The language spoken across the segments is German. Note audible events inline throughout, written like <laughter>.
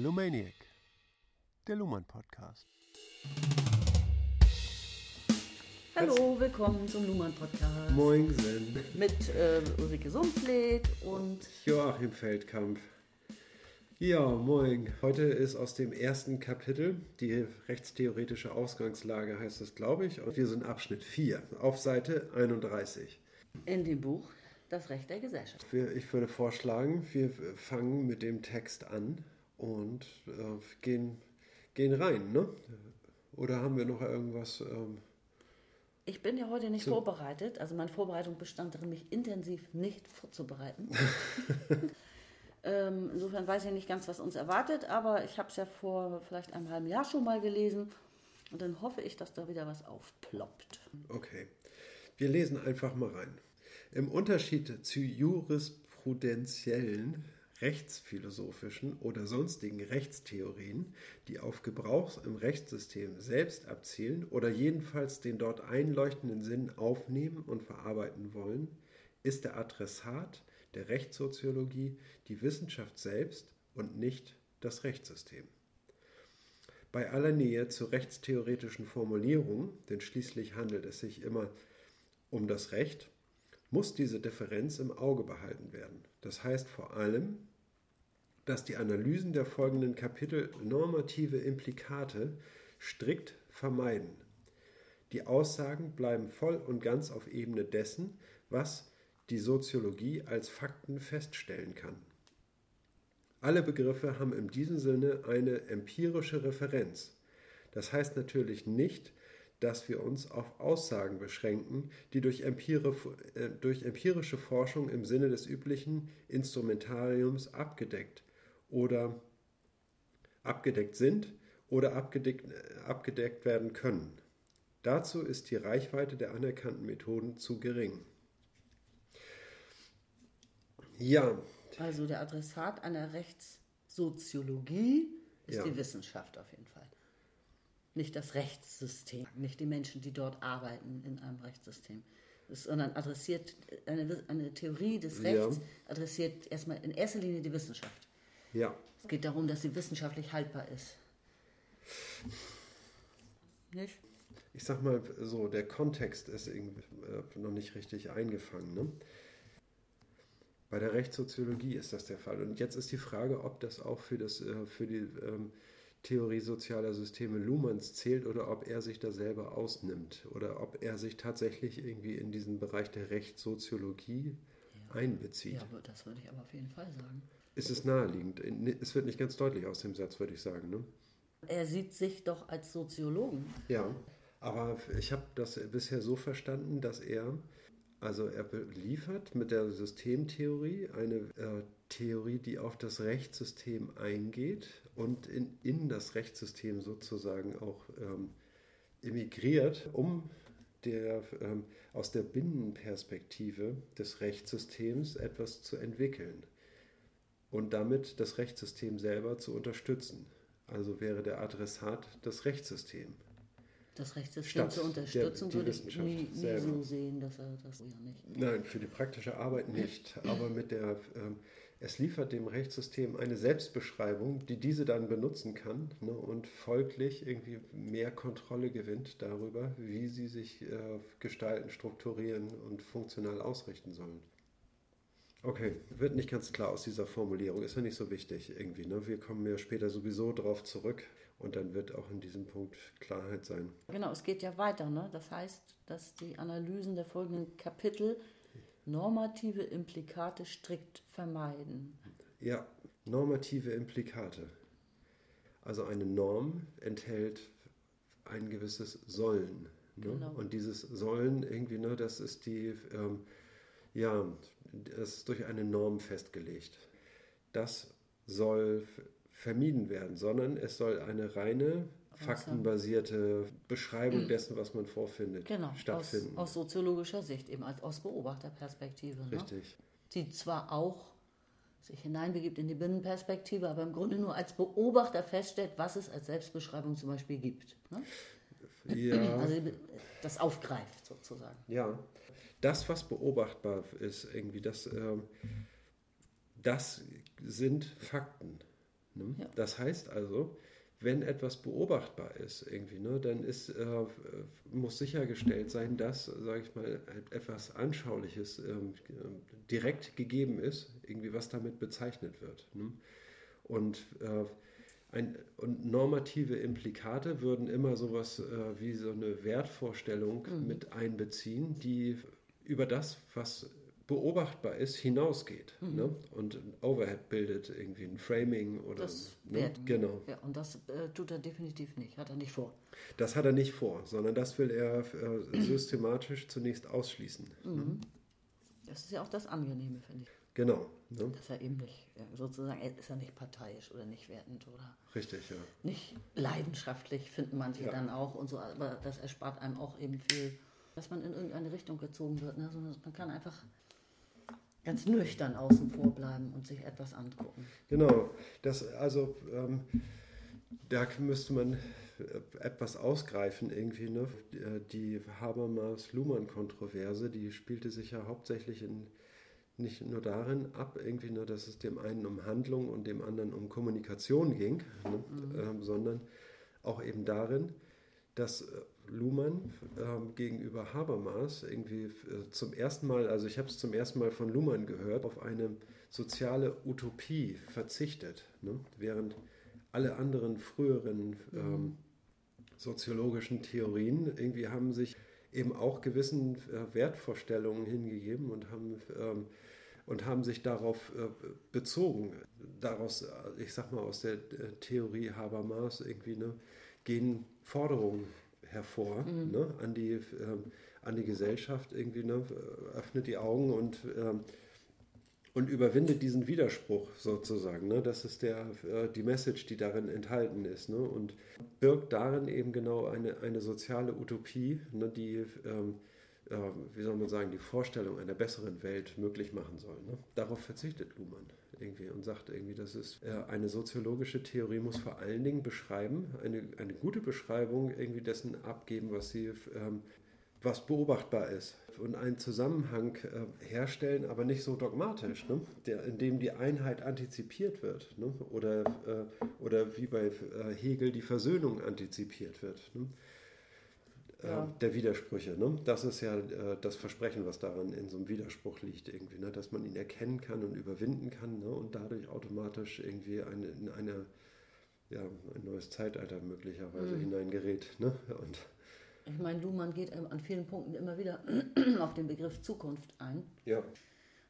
Lumaniac, der Luhmann Podcast. Hallo, willkommen zum Luhmann Podcast. Moinsen. Mit äh, Ulrike Sumpfleth und Joachim Feldkamp. Ja, moin. Heute ist aus dem ersten Kapitel die rechtstheoretische Ausgangslage, heißt es, glaube ich. Und wir sind Abschnitt 4 auf Seite 31. in dem Buch Das Recht der Gesellschaft. Ich würde vorschlagen, wir fangen mit dem Text an und äh, gehen, gehen rein, ne? Oder haben wir noch irgendwas? Ähm, Ich bin ja heute nicht So. vorbereitet, also meine Vorbereitung bestand darin, mich intensiv nicht vorzubereiten. <laughs> ähm, insofern weiß ich nicht ganz, was uns erwartet, aber ich habe es ja vor vielleicht einem halben Jahr schon mal gelesen und dann hoffe ich, dass da wieder was aufploppt. Okay, wir lesen einfach mal rein. Im Unterschied zu jurisprudenziellen, rechtsphilosophischen oder sonstigen Rechtstheorien, die auf Gebrauch im Rechtssystem selbst abzielen oder jedenfalls den dort einleuchtenden Sinn aufnehmen und verarbeiten wollen, ist der Adressat der Rechtssoziologie die Wissenschaft selbst und nicht das Rechtssystem. Bei aller Nähe zu rechtstheoretischen Formulierungen, denn schließlich handelt es sich immer um das Recht, muss diese Differenz im Auge behalten werden. Das heißt vor allem, dass die Analysen der folgenden Kapitel normative Implikate strikt vermeiden. Die Aussagen bleiben voll und ganz auf Ebene dessen, was die Soziologie als Fakten feststellen kann. Alle Begriffe haben in diesem Sinne eine empirische Referenz. Das heißt natürlich nicht, dass wir uns auf Aussagen beschränken, die durch, äh, empirische Forschung im Sinne des üblichen Instrumentariums abgedeckt oder abgedeckt sind oder abgedeckt, abgedeckt werden können. Dazu ist die Reichweite der anerkannten Methoden zu gering. Ja, Also der Adressat einer Rechtssoziologie ist Ja. die Wissenschaft auf jeden Fall. Nicht das Rechtssystem, nicht die Menschen, die dort arbeiten in einem Rechtssystem. Es- Sondern adressiert eine, eine Theorie des Ja. Rechts, adressiert erstmal in erster Linie die Wissenschaft. Ja, Es geht darum, dass sie wissenschaftlich haltbar ist. Nicht? ich sag mal so, der Kontext ist irgendwie äh, noch nicht richtig eingefangen. Ne? Bei der Rechtssoziologie ist das der Fall. Und jetzt ist die Frage, ob das auch für, das, äh, für die ähm, Theorie sozialer Systeme Luhmanns zählt oder ob er sich da selber ausnimmt oder ob er sich tatsächlich irgendwie in diesen Bereich der Rechtssoziologie einbezieht. Ja, das würde ich aber auf jeden Fall sagen. Ist es naheliegend? Es wird nicht ganz deutlich aus dem Satz, würde ich sagen. Ne? Er sieht sich doch als Soziologen. Ja, aber ich habe das bisher so verstanden, dass er, also er liefert mit der Systemtheorie eine äh, Theorie, die auf das Rechtssystem eingeht und in, in das Rechtssystem sozusagen auch ähm, emigriert, um der, ähm, aus der Binnenperspektive des Rechtssystems etwas zu entwickeln und damit das Rechtssystem selber zu unterstützen. Also wäre der Adressat das Rechtssystem. Das Rechtssystem Statt zu unterstützen, der- würde ich nie, nie so sehen, dass er das ja nicht. Nein, für die praktische Arbeit nicht. Aber mit der, ähm, es liefert dem Rechtssystem eine Selbstbeschreibung, die diese dann benutzen kann ne, und folglich irgendwie mehr Kontrolle gewinnt darüber, wie sie sich äh, gestalten, strukturieren und funktional ausrichten sollen. Okay, wird nicht ganz klar aus dieser Formulierung, ist ja nicht so wichtig irgendwie. Ne? Wir kommen ja später sowieso drauf zurück und dann wird auch in diesem Punkt Klarheit sein. Genau, es geht ja weiter. Ne? Das heißt, dass die Analysen der folgenden Kapitel normative Implikate strikt vermeiden. Ja, normative Implikate. Also eine Norm enthält ein gewisses Sollen. Ne? Genau. Und dieses Sollen irgendwie, ne, das ist die, ähm, ja, das ist durch eine Norm festgelegt. Das soll vermieden werden, sondern es soll eine reine faktenbasierte Beschreibung dessen, was man vorfindet, Genau, aus, stattfinden. aus soziologischer Sicht, eben als, aus Beobachterperspektive. Ne? Richtig. Die zwar auch sich hineinbegibt in die Binnenperspektive, aber im Grunde nur als Beobachter feststellt, was es als Selbstbeschreibung zum Beispiel gibt. Ne? Ja. Also das aufgreift sozusagen. Ja, das, was beobachtbar ist, irgendwie, das, ähm, das sind Fakten. Ne? Ja. Das heißt also, wenn etwas beobachtbar ist, irgendwie, ne, dann ist, äh, muss sichergestellt sein, dass, sage ich mal, etwas Anschauliches ähm, direkt gegeben ist, irgendwie was damit bezeichnet wird. Ne? Und, äh, ein, und normative Implikate würden immer sowas äh, wie so eine Wertvorstellung mhm. mit einbeziehen, die über das, was beobachtbar ist, hinausgeht. Mhm. Ne? Und ein Overhead bildet irgendwie ein Framing oder. Das ne? Genau. Ja, und das äh, tut er definitiv nicht, hat er nicht vor. Das hat er nicht vor, sondern das will er äh, <clears throat> systematisch zunächst ausschließen. Ne? Mhm. Ne? Das ist ja auch das Angenehme, finde ich. Genau. Ne? Dass er eben nicht, sozusagen, ist er nicht parteiisch oder nicht wertend oder. Richtig, ja. Nicht leidenschaftlich, finden manche ja. dann auch und so, aber das erspart einem auch eben viel, dass man in irgendeine Richtung gezogen wird. Ne? Sondern man kann einfach ganz nüchtern außen vor bleiben und sich etwas angucken. Genau, das also ähm, da müsste man äh, etwas ausgreifen irgendwie. Ne? Die Habermas-Luhmann-Kontroverse, die spielte sich ja hauptsächlich in, nicht nur darin ab, irgendwie nur, dass es dem einen um Handlung und dem anderen um Kommunikation ging, ne? mhm. ähm, sondern auch eben darin, dass äh, Luhmann ähm, gegenüber Habermas irgendwie äh, zum ersten Mal, also ich habe es zum ersten Mal von Luhmann gehört, auf eine soziale Utopie verzichtet, ne? während alle anderen früheren ähm, soziologischen Theorien irgendwie haben sich eben auch gewissen äh, Wertvorstellungen hingegeben und haben ähm, und haben sich darauf äh, bezogen. Daraus, äh, ich sag mal, aus der äh, Theorie Habermas irgendwie ne, gehen Forderungen hervor mhm. ne, an, die, ähm, an die Gesellschaft irgendwie, ne, öffnet die Augen und, ähm, und überwindet diesen Widerspruch sozusagen. Ne? Das ist der, äh, die Message, die darin enthalten ist. Ne? Und birgt darin eben genau eine, eine soziale Utopie, ne, die ähm, äh, wie soll man sagen, die Vorstellung einer besseren Welt möglich machen soll. Ne? Darauf verzichtet Luhmann irgendwie und sagt irgendwie, das ist äh, eine soziologische Theorie muss vor allen Dingen beschreiben, eine, eine gute Beschreibung irgendwie dessen abgeben, was sie ähm, was beobachtbar ist und einen Zusammenhang äh, herstellen, aber nicht so dogmatisch, ne? Der, in dem die Einheit antizipiert wird ne? oder, äh, oder wie bei äh, Hegel die Versöhnung antizipiert wird. Ne? Ja. Ähm, der Widersprüche. Ne? Das ist ja äh, das Versprechen, was daran in so einem Widerspruch liegt, irgendwie, ne? dass man ihn erkennen kann und überwinden kann ne? und dadurch automatisch irgendwie eine, in eine, ja, ein neues Zeitalter möglicherweise mhm. hineingerät. Ne? Und ich meine, Luhmann geht an vielen Punkten immer wieder <clears throat> auf den Begriff Zukunft ein. Ja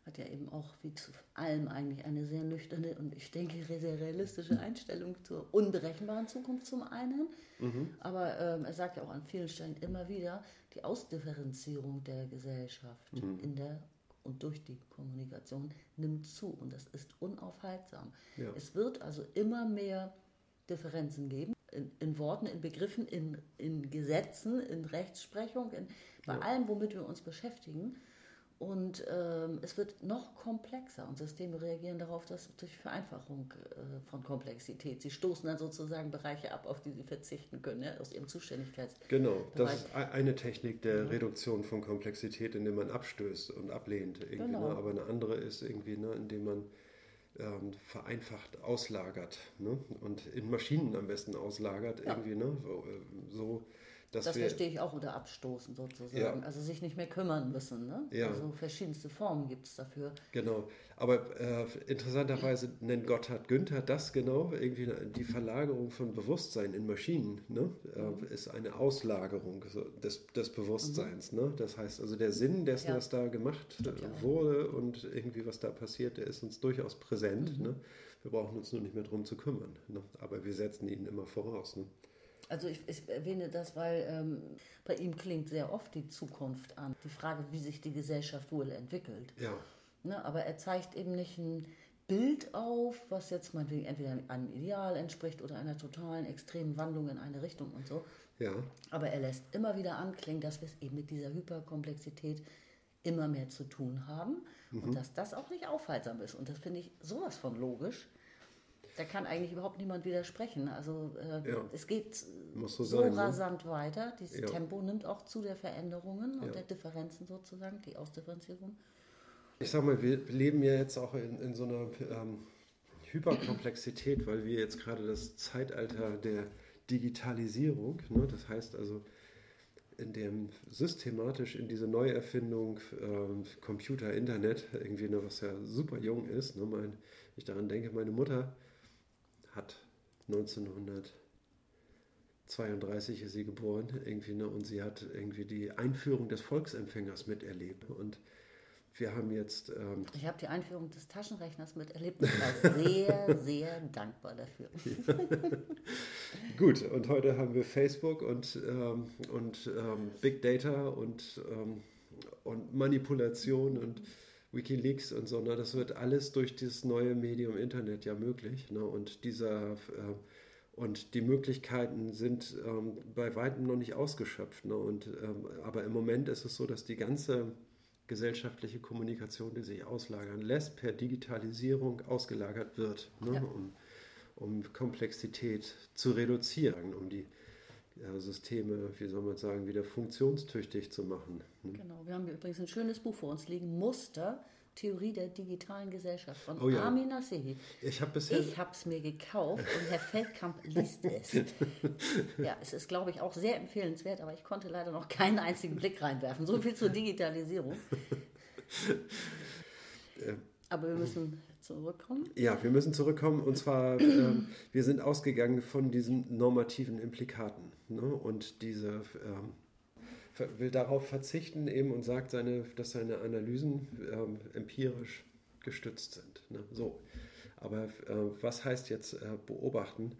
hat ja eben auch wie zu allem eigentlich eine sehr nüchterne und ich denke sehr realistische Einstellung zur unberechenbaren Zukunft zum einen. Mhm. Aber ähm, er sagt ja auch an vielen Stellen immer wieder, die Ausdifferenzierung der Gesellschaft mhm. in der und durch die Kommunikation nimmt zu und das ist unaufhaltsam. Ja. Es wird also immer mehr Differenzen geben. In, in Worten, in Begriffen, in, in Gesetzen, in Rechtsprechung, in, bei ja. allem, womit wir uns beschäftigen. Und ähm, es wird noch komplexer und Systeme reagieren darauf, dass durch Vereinfachung äh, von Komplexität. Sie stoßen dann sozusagen Bereiche ab, auf die sie verzichten können, ja, aus ihrem Zuständigkeitsbereich. Genau, das ist eine Technik der ja. Reduktion von Komplexität, indem man abstößt und ablehnt. Irgendwie, ne? genau. ne? Aber eine andere ist irgendwie, ne, indem man ähm, vereinfacht auslagert ne? und in Maschinen am besten auslagert. Ja. Irgendwie, ne? so, äh, so das wir, verstehe ich auch unter Abstoßen sozusagen. Ja. Also sich nicht mehr kümmern müssen. Ne? Ja. Also verschiedenste Formen gibt es dafür. Genau. Aber äh, interessanterweise nennt Gotthard Günther das genau, irgendwie die Verlagerung von Bewusstsein in Maschinen ne? Äh, ist eine Auslagerung des, des Bewusstseins. Mhm. Ne? Das heißt also der Sinn dessen, ja. was da gemacht Stimmt, wurde und irgendwie was da passiert, der ist uns durchaus präsent. Mhm. Ne? Wir brauchen uns nur nicht mehr darum zu kümmern. Ne? Aber wir setzen ihn immer voraus. Ne? Also ich, ich, erwähne das, weil ähm, bei ihm klingt sehr oft die Zukunft an. Die Frage, wie sich die Gesellschaft wohl entwickelt. Ja. Ne, aber er zeigt eben nicht ein Bild auf, was jetzt meinetwegen entweder einem Ideal entspricht oder einer totalen extremen Wandlung in eine Richtung und so. Ja. Aber er lässt immer wieder anklingen, dass wir es eben mit dieser Hyperkomplexität immer mehr zu tun haben mhm. und dass das auch nicht aufhaltsam ist. Und das finde ich sowas von logisch. Da kann eigentlich überhaupt niemand widersprechen. Also äh, ja. es geht so, sein, ne? rasant ne? weiter. Dieses ja. Tempo nimmt auch zu der Veränderungen und der Differenzen sozusagen, die Ausdifferenzierung. Ich sag mal, wir leben ja jetzt auch in, in so einer, ähm, Hyperkomplexität, weil wir jetzt gerade das Zeitalter der Digitalisierung, ne, das heißt also, in dem systematisch in diese Neuerfindung äh, Computer, Internet, irgendwie, ne, was ja super jung ist. Ne, mein, ich daran denke, meine Mutter hat 1932 ist sie geboren, irgendwie, ne, und sie hat irgendwie die Einführung des Volksempfängers miterlebt. Und wir haben jetzt. Ähm, ich habe die Einführung des Taschenrechners miterlebt und war sehr, <laughs> sehr dankbar dafür. <laughs> Gut, und heute haben wir Facebook und, ähm, und ähm, Big Data und, ähm, und Manipulation und Wikileaks und so. Ne? Das wird alles durch dieses neue Medium Internet ja möglich. Ne? Und dieser. Äh, und die Möglichkeiten sind ähm, bei weitem noch nicht ausgeschöpft. Ne? Und, ähm, aber im Moment ist es so, dass die ganze gesellschaftliche Kommunikation, die sich auslagern lässt, per Digitalisierung ausgelagert wird, ne? ja. um, um, Komplexität zu reduzieren, um die ja, Systeme, wie soll man sagen, wieder funktionstüchtig zu machen. Ne? Genau, wir haben übrigens ein schönes Buch vor uns liegen, Muster, Theorie der digitalen Gesellschaft von oh ja. Armin Nasehi. Ich habe es mir gekauft und Herr Feldkamp <laughs> liest es. ja, es ist, glaube ich, auch sehr empfehlenswert, aber ich konnte leider noch keinen einzigen Blick reinwerfen. So viel zur Digitalisierung. <laughs> aber wir müssen zurückkommen. Ja, wir müssen zurückkommen und zwar, äh, wir sind ausgegangen von diesen normativen Implikaten ne? und diese. Äh, will darauf verzichten eben und sagt, seine, dass seine Analysen ähm, empirisch gestützt sind. Ne? So. Aber äh, was heißt jetzt äh, beobachten?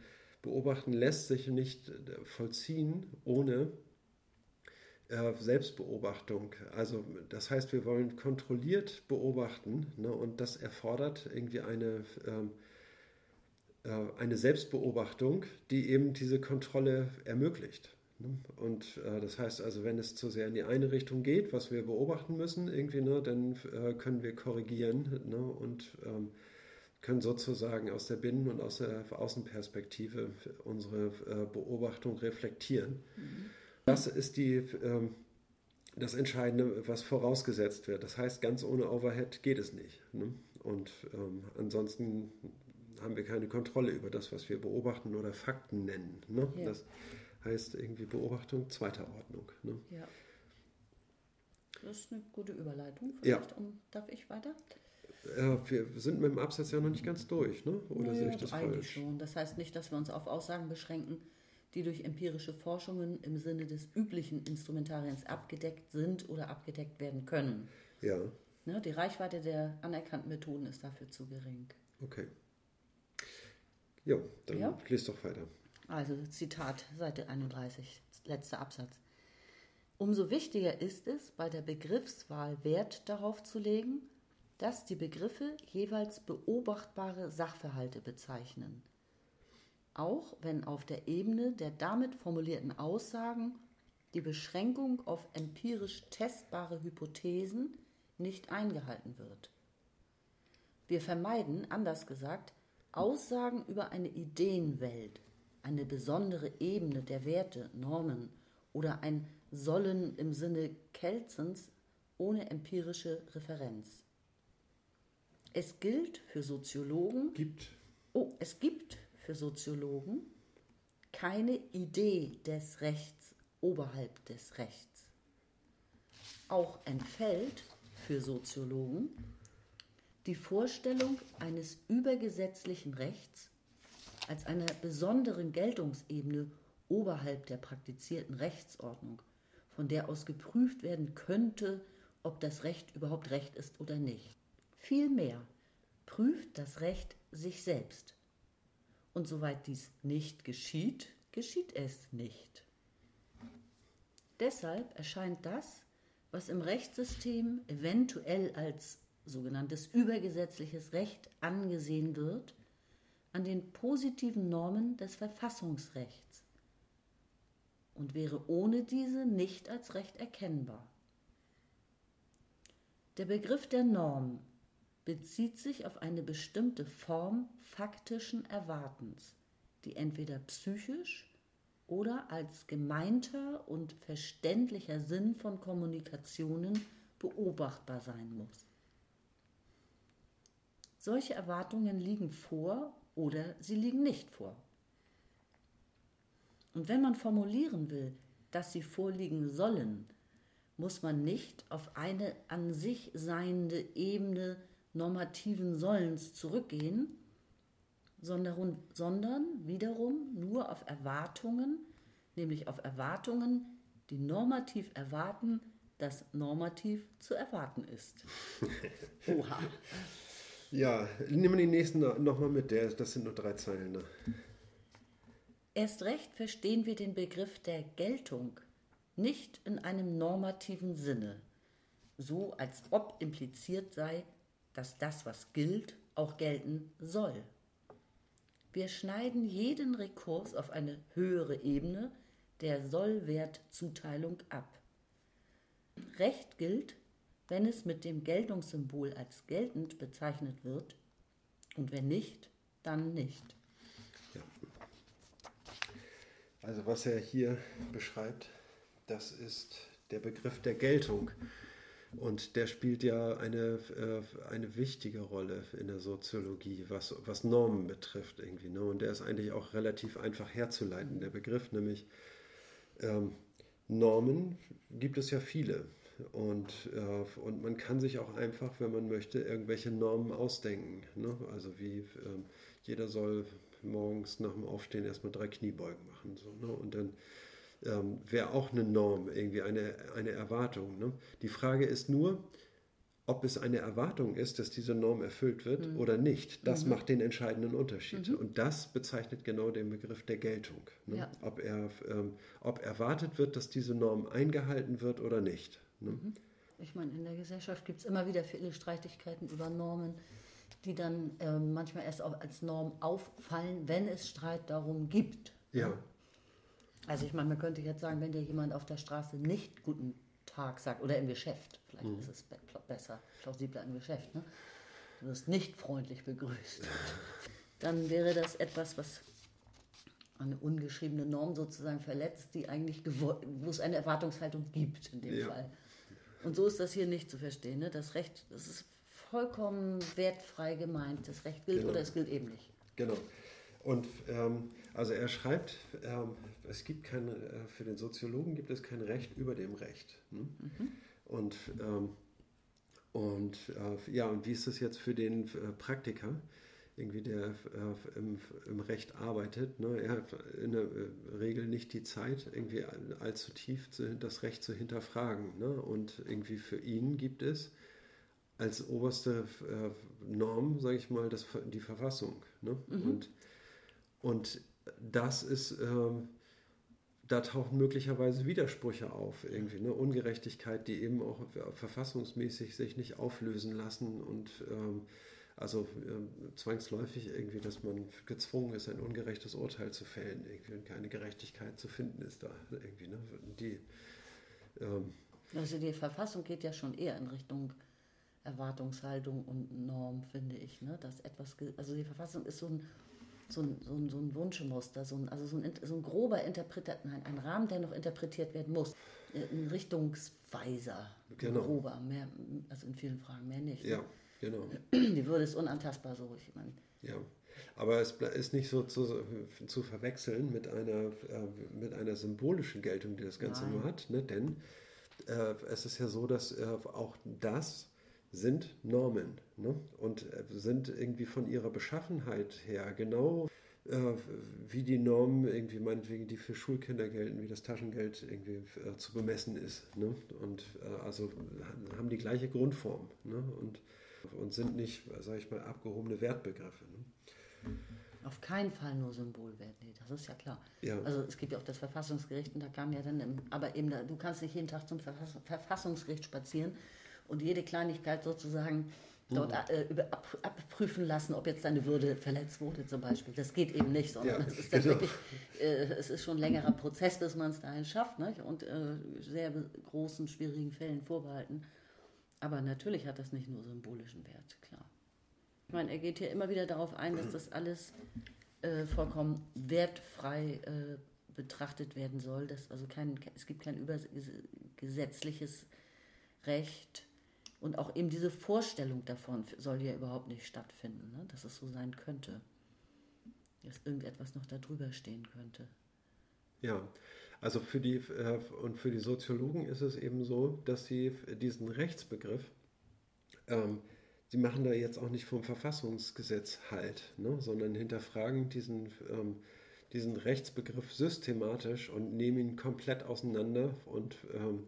Beobachten lässt sich nicht äh, vollziehen ohne äh, Selbstbeobachtung. Also das heißt, wir wollen kontrolliert beobachten ne? und das erfordert irgendwie eine, ähm, äh, eine Selbstbeobachtung, die eben diese Kontrolle ermöglicht. Ne? Und äh, das heißt also, wenn es zu sehr in die eine Richtung geht, was wir beobachten müssen, irgendwie, ne, dann äh, können wir korrigieren ne, und ähm, können sozusagen aus der Binnen- und aus der Außenperspektive unsere äh, Beobachtung reflektieren. Mhm. Das ist die, ähm, das Entscheidende, was vorausgesetzt wird. Das heißt, ganz ohne Overhead geht es nicht. Ne? Und ähm, ansonsten haben wir keine Kontrolle über das, was wir beobachten oder Fakten nennen. Ne? Ja. Das, heißt irgendwie Beobachtung zweiter Ordnung. Ne? Ja. Das ist eine gute Überleitung. Vielleicht ja. um, darf ich weiter? Ja, wir sind mit dem Absatz ja noch nicht ganz durch, ne? oder naja, sehe ich das eigentlich falsch? schon. Das heißt nicht, dass wir uns auf Aussagen beschränken, die durch empirische Forschungen im Sinne des üblichen Instrumentariens abgedeckt sind oder abgedeckt werden können. Ja. Ne, die Reichweite der anerkannten Methoden ist dafür zu gering. Okay. Jo, dann ja. liest doch weiter. Also Zitat, Seite 31, letzter Absatz. Umso wichtiger ist es, bei der Begriffswahl Wert darauf zu legen, dass die Begriffe jeweils beobachtbare Sachverhalte bezeichnen. Auch wenn auf der Ebene der damit formulierten Aussagen die Beschränkung auf empirisch testbare Hypothesen nicht eingehalten wird. Wir vermeiden, anders gesagt, Aussagen über eine Ideenwelt, eine besondere Ebene der Werte, Normen oder ein Sollen im Sinne Kelzens ohne empirische Referenz. Es gilt für Soziologen. Gibt. Oh, es gibt für Soziologen keine Idee des Rechts oberhalb des Rechts. Auch entfällt für Soziologen die Vorstellung eines übergesetzlichen Rechts als einer besonderen Geltungsebene oberhalb der praktizierten Rechtsordnung, von der aus geprüft werden könnte, ob das Recht überhaupt Recht ist oder nicht. Vielmehr prüft das Recht sich selbst. Und soweit dies nicht geschieht, geschieht es nicht. Deshalb erscheint das, was im Rechtssystem eventuell als sogenanntes übergesetzliches Recht angesehen wird, an den positiven Normen des Verfassungsrechts und wäre ohne diese nicht als Recht erkennbar. Der Begriff der Norm bezieht sich auf eine bestimmte Form faktischen Erwartens, die entweder psychisch oder als gemeinter und verständlicher Sinn von Kommunikationen beobachtbar sein muss. Solche Erwartungen liegen vor oder sie liegen nicht vor. Und wenn man formulieren will, dass sie vorliegen sollen, muss man nicht auf eine an sich seiende Ebene normativen Sollens zurückgehen, sondern, sondern wiederum nur auf Erwartungen, nämlich auf Erwartungen, die normativ erwarten, dass normativ zu erwarten ist. <laughs> Oha. Ja, nehmen wir die nächsten nochmal mit, das sind nur drei Zeilen. Ne? Erst recht verstehen wir den Begriff der Geltung nicht in einem normativen Sinne, so als ob impliziert sei, dass das, was gilt, auch gelten soll. Wir schneiden jeden Rekurs auf eine höhere Ebene der Sollwertzuteilung ab. Recht gilt, wenn es mit dem Geltungssymbol als geltend bezeichnet wird und wenn nicht, dann nicht. Ja. Also was er hier beschreibt, das ist der Begriff der Geltung. Und der spielt ja eine, äh, eine wichtige Rolle in der Soziologie, was, was Normen betrifft irgendwie. Ne? Und der ist eigentlich auch relativ einfach herzuleiten, der Begriff, nämlich ähm, Normen gibt es ja viele. Und, äh, und man kann sich auch einfach, wenn man möchte, irgendwelche Normen ausdenken. Ne? Also wie äh, jeder soll morgens nach dem Aufstehen erstmal drei Kniebeugen machen. So, ne? Und dann ähm, wäre auch eine Norm, irgendwie eine, eine Erwartung. Ne? Die Frage ist nur, ob es eine Erwartung ist, dass diese Norm erfüllt wird mhm. oder nicht. Das mhm. macht den entscheidenden Unterschied. Mhm. Und das bezeichnet genau den Begriff der Geltung. Ne? Ja. Ob, er, ähm, ob erwartet wird, dass diese Norm eingehalten wird oder nicht. Ne? Mhm. Ich meine, in der Gesellschaft gibt es immer wieder viele Streitigkeiten über Normen, die dann äh, manchmal erst auch als Norm auffallen, wenn es Streit darum gibt. Ja. Also ich meine, man könnte jetzt sagen, wenn dir jemand auf der Straße nicht guten Tag sagt, oder im Geschäft, vielleicht mhm. ist es besser, plausibler im Geschäft, ne? du wirst nicht freundlich begrüßt, <laughs> dann wäre das etwas, was eine ungeschriebene Norm sozusagen verletzt, die eigentlich wo es eine Erwartungshaltung gibt in dem ja. Fall. Und so ist das hier nicht zu verstehen. Ne? Das Recht, das ist vollkommen wertfrei gemeint. Das Recht gilt genau. oder es gilt eben nicht. Genau. Und ähm, also er schreibt, ähm, es gibt kein, äh, für den Soziologen gibt es kein Recht über dem Recht. Ne? Mhm. Und, ähm, und äh, ja, und wie ist das jetzt für den äh, Praktiker? irgendwie der äh, im, im, Recht arbeitet. Ne? Er hat in der äh, Regel nicht die Zeit, irgendwie allzu tief zu, das Recht zu hinterfragen. Ne? Und irgendwie für ihn gibt es als oberste äh, Norm, sage ich mal, das, die Verfassung. Ne? Mhm. Und, und das ist, ähm, da tauchen möglicherweise Widersprüche auf, irgendwie, ne? Ungerechtigkeit, die eben auch verfassungsmäßig sich nicht auflösen lassen und ähm, also äh, zwangsläufig irgendwie, dass man gezwungen ist, ein ungerechtes Urteil zu fällen, irgendwie, und keine Gerechtigkeit zu finden ist da irgendwie. Ne? Die, ähm, also die Verfassung geht ja schon eher in Richtung Erwartungshaltung und Norm, finde ich. Ne? Dass etwas, also die Verfassung ist so ein, so ein, so ein, so ein Wunschmuster, so ein, also so ein, so ein grober Interpret nein, ein Rahmen, der noch interpretiert werden muss. Ein Richtungsweiser, genau. grober, mehr, also in vielen Fragen mehr nicht. Ne? Ja. Genau. Die Würde ist unantastbar, so ich meine. Ja, aber es ist nicht so zu, zu verwechseln mit einer, äh, mit einer symbolischen Geltung, die das Ganze Nein. nur hat, ne? denn äh, es ist ja so, dass äh, auch das sind Normen ne? und äh, sind irgendwie von ihrer Beschaffenheit her genau äh, wie die Normen irgendwie meinetwegen, die für Schulkinder gelten, wie das Taschengeld irgendwie äh, zu bemessen ist. Ne? Und also haben die gleiche Grundform. Ne? Und und sind nicht, sage ich mal, abgehobene Wertbegriffe. Ne? Auf keinen Fall nur Symbolwert, nee, das ist ja klar. Ja. Also es gibt ja auch das Verfassungsgericht und da kam ja dann, im, aber eben, da, du kannst nicht jeden Tag zum Verfassungsgericht spazieren und jede Kleinigkeit sozusagen dort mhm. äh, ab, abprüfen lassen, ob jetzt deine Würde verletzt wurde zum Beispiel. Das geht eben nicht, sondern ja, es ist genau. wirklich, äh, es ist schon ein längerer Prozess, bis man es dahin schafft nicht? und äh, sehr großen, schwierigen Fällen vorbehalten. Aber natürlich hat das nicht nur symbolischen Wert, klar. Ich meine, er geht hier immer wieder darauf ein, dass das alles äh, vollkommen wertfrei äh, betrachtet werden soll. Dass also kein, es gibt kein übergesetzliches Recht, Und auch eben diese Vorstellung davon soll ja überhaupt nicht stattfinden, ne? dass es so sein könnte. Dass irgendetwas noch darüber stehen könnte. Ja, also für die äh, und für die Soziologen ist es eben so, dass sie diesen Rechtsbegriff, ähm, sie machen da jetzt auch nicht vom Verfassungsgesetz halt, ne, sondern hinterfragen diesen, ähm, diesen Rechtsbegriff systematisch und nehmen ihn komplett auseinander und, ähm,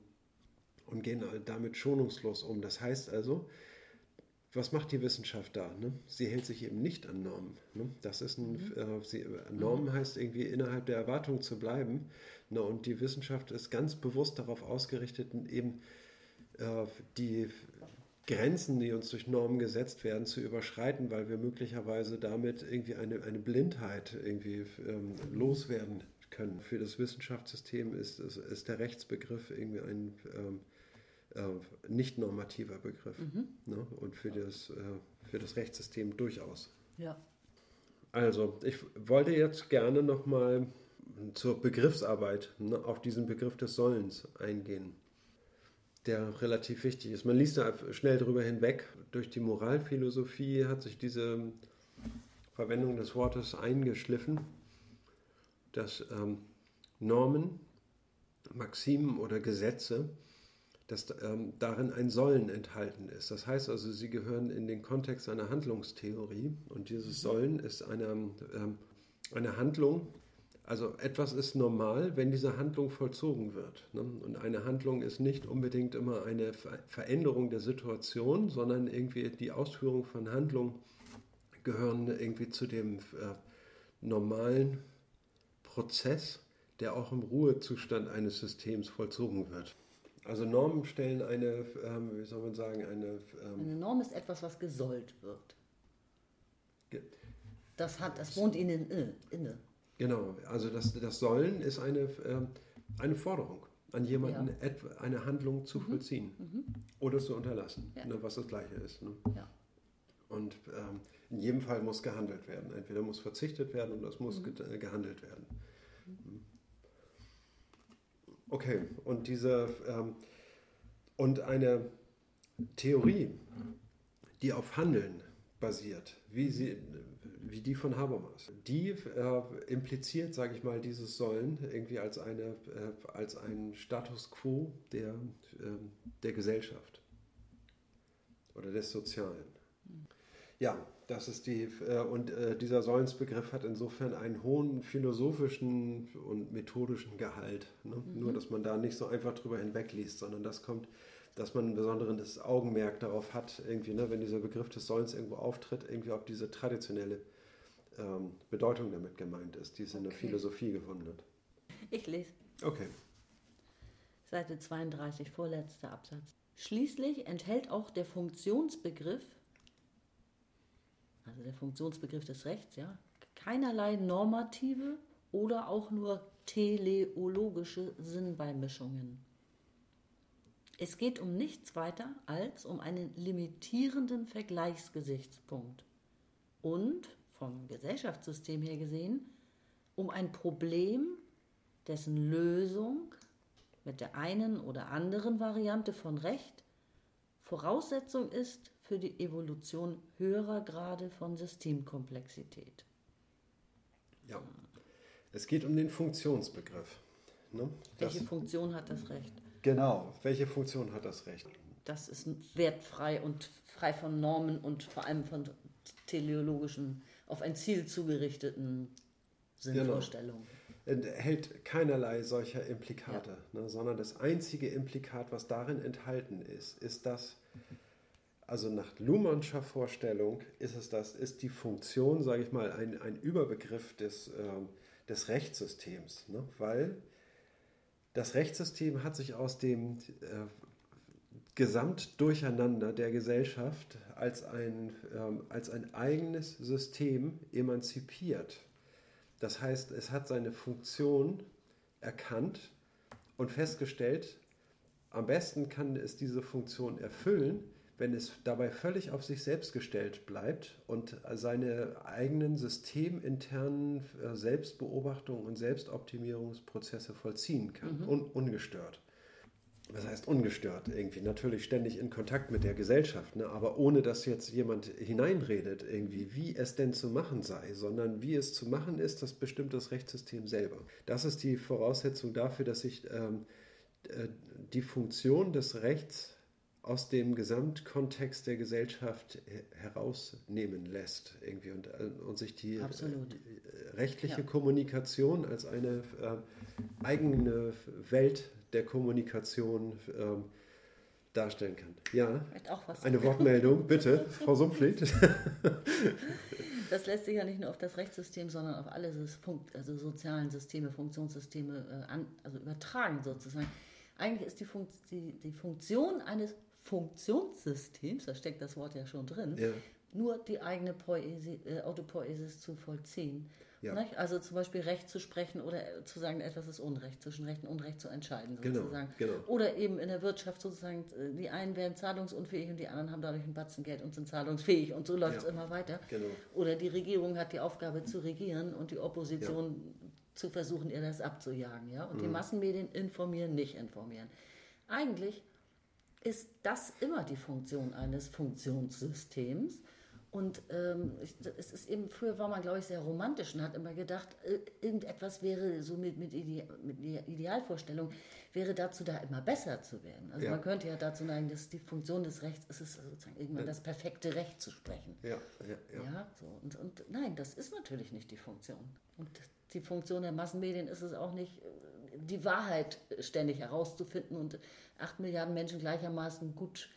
und gehen damit schonungslos um. Das heißt also, was macht die Wissenschaft da? Ne? Sie hält sich eben nicht an Normen. Ne? Das ist ein, mhm. äh, sie, Normen mhm. heißt irgendwie innerhalb der Erwartung zu bleiben. Ne? Und die Wissenschaft ist ganz bewusst darauf ausgerichtet, eben äh, die Grenzen, die uns durch Normen gesetzt werden, zu überschreiten, weil wir möglicherweise damit irgendwie eine, eine Blindheit irgendwie ähm, loswerden können. Für das Wissenschaftssystem ist, ist, ist der Rechtsbegriff irgendwie ein ähm, äh, nicht normativer Begriff. Mhm. Ne? Und für das, äh, für das Rechtssystem durchaus. Ja. Also, ich wollte jetzt gerne nochmal zur Begriffsarbeit ne, auf diesen Begriff des Sollens eingehen, der relativ wichtig ist. Man liest da schnell drüber hinweg. Durch die Moralphilosophie hat sich diese Verwendung des Wortes eingeschliffen, dass ähm, Normen, Maximen oder Gesetze dass ähm, darin ein Sollen enthalten ist. Das heißt also, sie gehören in den Kontext einer Handlungstheorie und dieses mhm. Sollen ist eine, ähm, eine Handlung, also etwas ist normal, wenn diese Handlung vollzogen wird. Ne? Und eine Handlung ist nicht unbedingt immer eine Veränderung der Situation, sondern irgendwie die Ausführung von Handlungen gehören irgendwie zu dem äh, normalen Prozess, der auch im Ruhezustand eines Systems vollzogen wird. Also Normen stellen eine, ähm, wie soll man sagen, eine... Ähm eine Norm ist etwas, was gesollt wird. Ge das, hat, das wohnt ihnen inne. Genau, also das, das Sollen ist eine, ähm, eine Forderung an jemanden, ja. eine Handlung zu mhm. vollziehen mhm. oder zu unterlassen, ja. ne, was das Gleiche ist. Ne? Ja. Und ähm, in jedem Fall muss gehandelt werden. Entweder muss verzichtet werden oder es muss mhm. ge gehandelt werden. Okay, und diese ähm, und eine Theorie, die auf Handeln basiert, wie, sie, wie die von Habermas, die äh, impliziert, sage ich mal, dieses Sollen irgendwie als, eine, äh, als ein Status quo der, äh, der Gesellschaft oder des Sozialen. Ja, das ist die, äh, und äh, dieser Sollensbegriff hat insofern einen hohen philosophischen und methodischen Gehalt. Ne? Mhm. Nur, dass man da nicht so einfach drüber hinwegliest, sondern das kommt, dass man ein besonderes Augenmerk darauf hat, irgendwie, ne, wenn dieser Begriff des Sollens irgendwo auftritt, irgendwie ob diese traditionelle ähm, Bedeutung damit gemeint ist, die es okay. in der Philosophie gefunden hat. Ich lese. Okay. Seite 32, vorletzter Absatz. Schließlich enthält auch der Funktionsbegriff also der Funktionsbegriff des Rechts, ja, keinerlei normative oder auch nur teleologische Sinnbeimischungen. Es geht um nichts weiter als um einen limitierenden Vergleichsgesichtspunkt und vom Gesellschaftssystem her gesehen um ein Problem, dessen Lösung mit der einen oder anderen Variante von Recht Voraussetzung ist für die Evolution höherer Grade von Systemkomplexität. Ja, es geht um den Funktionsbegriff. Ne? Welche Funktion hat das Recht? Genau, welche Funktion hat das Recht? Das ist wertfrei und frei von Normen und vor allem von teleologischen, auf ein Ziel zugerichteten Sinnvorstellungen. Genau. Enthält keinerlei solcher Implikate, ja. ne, sondern das einzige Implikat, was darin enthalten ist, ist das, also nach Luhmannscher Vorstellung ist es das, ist die Funktion, sage ich mal, ein, ein Überbegriff des, äh, des Rechtssystems, ne? weil das Rechtssystem hat sich aus dem äh, Gesamtdurcheinander der Gesellschaft als ein, ähm, als ein eigenes System emanzipiert. Das heißt, es hat seine Funktion erkannt und festgestellt, am besten kann es diese Funktion erfüllen, wenn es dabei völlig auf sich selbst gestellt bleibt und seine eigenen systeminternen äh, Selbstbeobachtungen und Selbstoptimierungsprozesse vollziehen kann, mhm. un ungestört. was heißt ungestört irgendwie, natürlich ständig in Kontakt mit der Gesellschaft, ne? aber ohne dass jetzt jemand hineinredet irgendwie, wie es denn zu machen sei, sondern wie es zu machen ist, das bestimmt das Rechtssystem selber. Das ist die Voraussetzung dafür, dass sich ähm, äh, die Funktion des Rechts aus dem Gesamtkontext der Gesellschaft herausnehmen lässt irgendwie und, äh, und sich die, äh, die rechtliche ja. Kommunikation als eine äh, eigene Welt der Kommunikation ähm, darstellen kann. Ja, eine Wortmeldung, bitte, <laughs> Frau Sumpflied. das lässt sich ja nicht nur auf das Rechtssystem, sondern auf alle also sozialen Systeme, Funktionssysteme äh, an, also übertragen sozusagen. Eigentlich ist die, Funkt, die, die Funktion eines Funktionssystems, da steckt das Wort ja schon drin, ja. nur die eigene Poesie, äh, Autopoesis zu vollziehen. Ja. Also zum Beispiel Recht zu sprechen oder zu sagen, etwas ist Unrecht, zwischen Recht und Unrecht zu entscheiden genau, sozusagen. Genau, genau. Oder eben in der Wirtschaft sozusagen, äh, die einen werden zahlungsunfähig und die anderen haben dadurch ein Batzen Geld und sind zahlungsfähig und so läuft es ja. immer weiter. Genau. Oder die Regierung hat die Aufgabe zu regieren und die Opposition ja. zu versuchen, ihr das abzujagen. Ja? Und mhm. die Massenmedien informieren, nicht informieren. Eigentlich ist das immer die Funktion eines Funktionssystems. Und ähm, es ist eben, früher war man, glaube ich, sehr romantisch und hat immer gedacht, irgendetwas wäre so mit, mit, Ide mit Idealvorstellung, wäre dazu da immer besser zu werden. Also ja. man könnte ja dazu neigen, dass die Funktion des Rechts ist es sozusagen irgendwann ja. das perfekte Recht zu sprechen. Ja, ja, ja. ja so. und, und nein, das ist natürlich nicht die Funktion. Und die Funktion der Massenmedien ist es auch nicht, die Wahrheit ständig herauszufinden und acht Milliarden Menschen gleichermaßen gut zu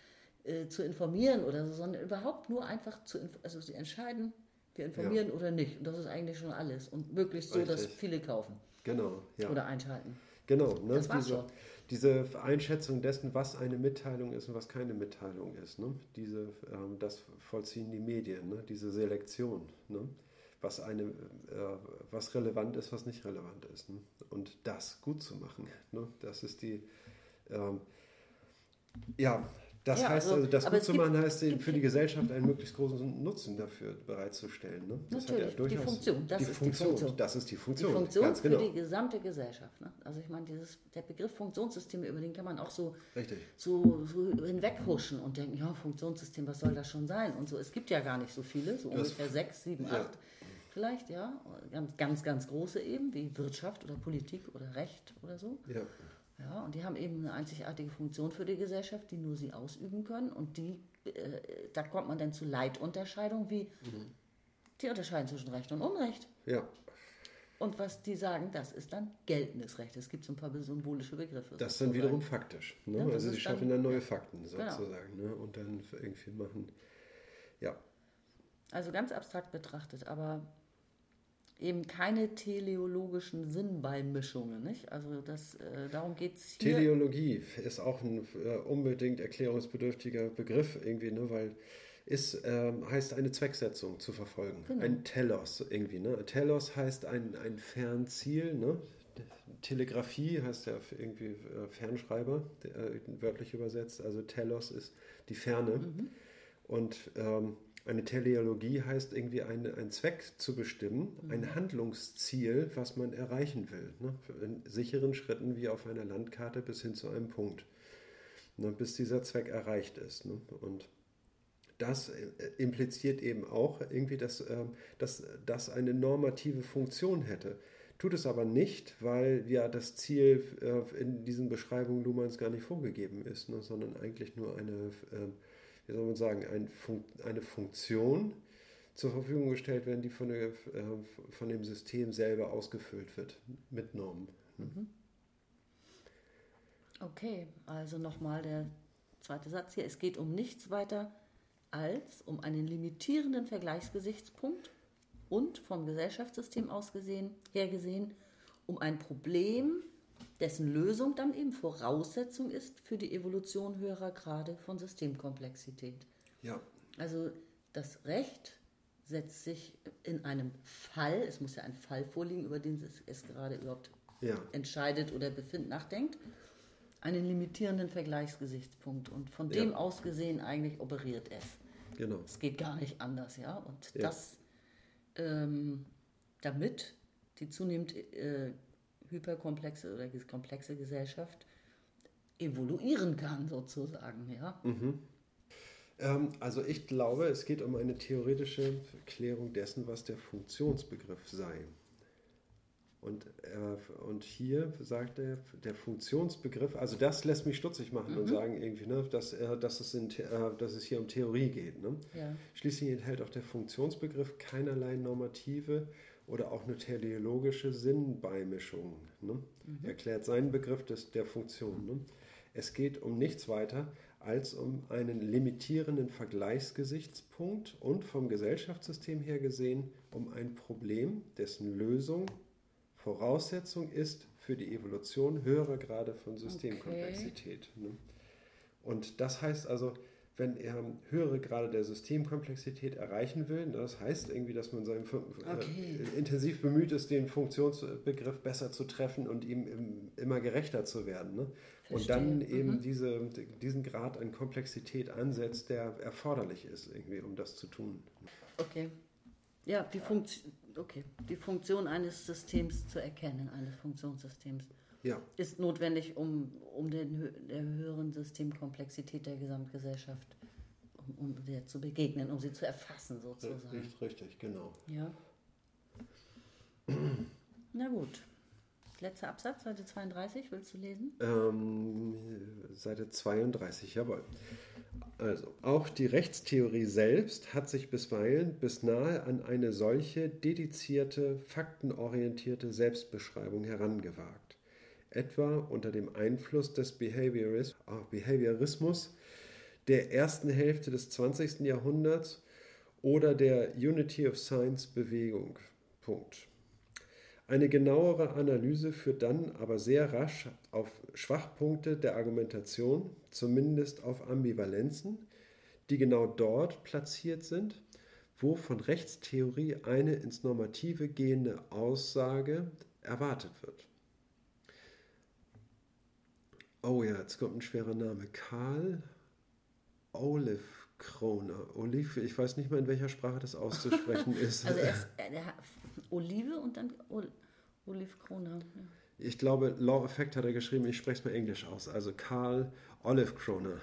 äh, zu informieren oder so, sondern überhaupt nur einfach zu, also sie entscheiden, wir informieren ja. oder nicht. Und das ist eigentlich schon alles. Und möglichst so, Richtig. dass viele kaufen. Genau, ja. Oder einschalten. Genau, ne? das war's diese, schon. diese Einschätzung dessen, was eine Mitteilung ist und was keine Mitteilung ist. Ne? Diese, ähm, das vollziehen die Medien, ne? diese Selektion. Ne? Was, eine, äh, was relevant ist, was nicht relevant ist. Ne? Und das gut zu machen. Ne? Das ist die, ähm, ja, das ja, heißt also, das gut zu machen heißt, für die Gesellschaft einen möglichst großen Nutzen dafür bereitzustellen. Ne? Das Natürlich, ja die Funktion. Das die ist Funktion. die Funktion. Das ist die Funktion. Die Funktion für genau. die gesamte Gesellschaft. Ne? Also ich meine, dieses, der Begriff Funktionssysteme, über den kann man auch so, so, so hinweghuschen und denken, ja, Funktionssystem, was soll das schon sein? Und so, es gibt ja gar nicht so viele, so das ungefähr sechs, sieben, ja. acht vielleicht, ja. Ganz, ganz, ganz große eben, wie Wirtschaft oder Politik oder Recht oder so. Ja. Ja, und die haben eben eine einzigartige Funktion für die Gesellschaft, die nur sie ausüben können. Und die, äh, da kommt man dann zu Leitunterscheidungen wie mhm. die unterscheiden zwischen Recht und Unrecht. Ja. Und was die sagen, das ist dann geltendes Recht. Es gibt so ein paar symbolische Begriffe. Das ist dann wiederum faktisch. Ne? Ja, also sie schaffen dann, neue Fakten genau. sozusagen. Genau. Ne? Und dann irgendwie machen, ja. Also ganz abstrakt betrachtet, aber eben keine teleologischen Sinnbeimischungen. Nicht? Also das, äh, darum geht es hier. Teleologie ist auch ein äh, unbedingt erklärungsbedürftiger Begriff irgendwie, ne? weil ist, ähm, heißt eine Zwecksetzung zu verfolgen. Genau. Ein Telos irgendwie. Ne? Telos heißt ein, ein Fernziel. Ne? Telegrafie heißt ja irgendwie äh, Fernschreiber, äh, wörtlich übersetzt. Also Telos ist die Ferne. Mhm. Und ähm, eine Teleologie heißt irgendwie eine, einen Zweck zu bestimmen, mhm. ein Handlungsziel, was man erreichen will. Ne? In sicheren Schritten wie auf einer Landkarte bis hin zu einem Punkt, ne? bis dieser Zweck erreicht ist. Ne? Und das äh, impliziert eben auch irgendwie, dass, äh, dass das eine normative Funktion hätte. Tut es aber nicht, weil ja das Ziel äh, in diesen Beschreibungen Luhmanns gar nicht vorgegeben ist, ne? sondern eigentlich nur eine äh, wie soll man sagen, ein Fun eine Funktion zur Verfügung gestellt werden, die von, der, äh, von dem System selber ausgefüllt wird mit Normen. Mhm. Okay, also nochmal der zweite Satz hier. Es geht um nichts weiter als um einen limitierenden Vergleichsgesichtspunkt und vom Gesellschaftssystem aus gesehen, her gesehen um ein Problem, dessen Lösung dann eben Voraussetzung ist für die Evolution höherer Grade von Systemkomplexität. Ja. Also das Recht setzt sich in einem Fall, es muss ja ein Fall vorliegen, über den es, es gerade überhaupt ja. entscheidet oder befindet, nachdenkt, einen limitierenden Vergleichsgesichtspunkt. Und von dem ja. aus gesehen eigentlich operiert es. Genau. Es geht gar nicht anders, ja. Und ja. das, ähm, damit die zunehmend äh, hyperkomplexe oder komplexe Gesellschaft evoluieren kann, sozusagen, ja. Mhm. Ähm, also ich glaube, es geht um eine theoretische Klärung dessen, was der Funktionsbegriff sei. Und, äh, und hier sagt er, der Funktionsbegriff, also das lässt mich stutzig machen mhm. und sagen irgendwie, ne, dass, äh, dass, es in, äh, dass es hier um Theorie geht. Ne? Ja. Schließlich enthält auch der Funktionsbegriff keinerlei normative oder auch eine teleologische Sinnbeimischung. Ne? Mhm. Erklärt seinen Begriff des, der Funktion. Ne? Es geht um nichts weiter als um einen limitierenden Vergleichsgesichtspunkt und vom Gesellschaftssystem her gesehen um ein Problem, dessen Lösung Voraussetzung ist für die Evolution höherer Grade von Systemkomplexität. Okay. Ne? Und das heißt also, wenn er höhere Grade der Systemkomplexität erreichen will, ne, das heißt irgendwie, dass man seinem, äh, okay. äh, intensiv bemüht ist, den Funktionsbegriff besser zu treffen und ihm im, immer gerechter zu werden. Ne? Und dann eben mhm. diese, diesen Grad an Komplexität ansetzt, der erforderlich ist, irgendwie, um das zu tun. Okay. Ja, die Funktion okay, die Funktion eines Systems zu erkennen, eines Funktionssystems, ja. ist notwendig, um, um den, der höheren Systemkomplexität der Gesamtgesellschaft um, um der zu begegnen, um sie zu erfassen sozusagen. Richtig, richtig, genau. Ja. Na gut. Letzter Absatz, Seite 32, willst du lesen? Ähm, Seite 32, jawohl. Also, auch die Rechtstheorie selbst hat sich bisweilen bis nahe an eine solche dedizierte, faktenorientierte Selbstbeschreibung herangewagt. Etwa unter dem Einfluss des Behaviorismus der ersten Hälfte des 20. Jahrhunderts oder der Unity of Science Bewegung. Punkt. Eine genauere Analyse führt dann aber sehr rasch auf Schwachpunkte der Argumentation, zumindest auf Ambivalenzen, die genau dort platziert sind, wo von Rechtstheorie eine ins Normative gehende Aussage erwartet wird. Oh ja, jetzt kommt ein schwerer Name. Karl Olive Kroner. Olive, ich weiß nicht mal, in welcher Sprache das auszusprechen <laughs> ist. Also erst, äh, Olive und dann Ol Olive Kroner. Ja. Ich glaube, Law Effect hat er geschrieben, ich spreche es mal Englisch aus. Also Karl Olive Kroner.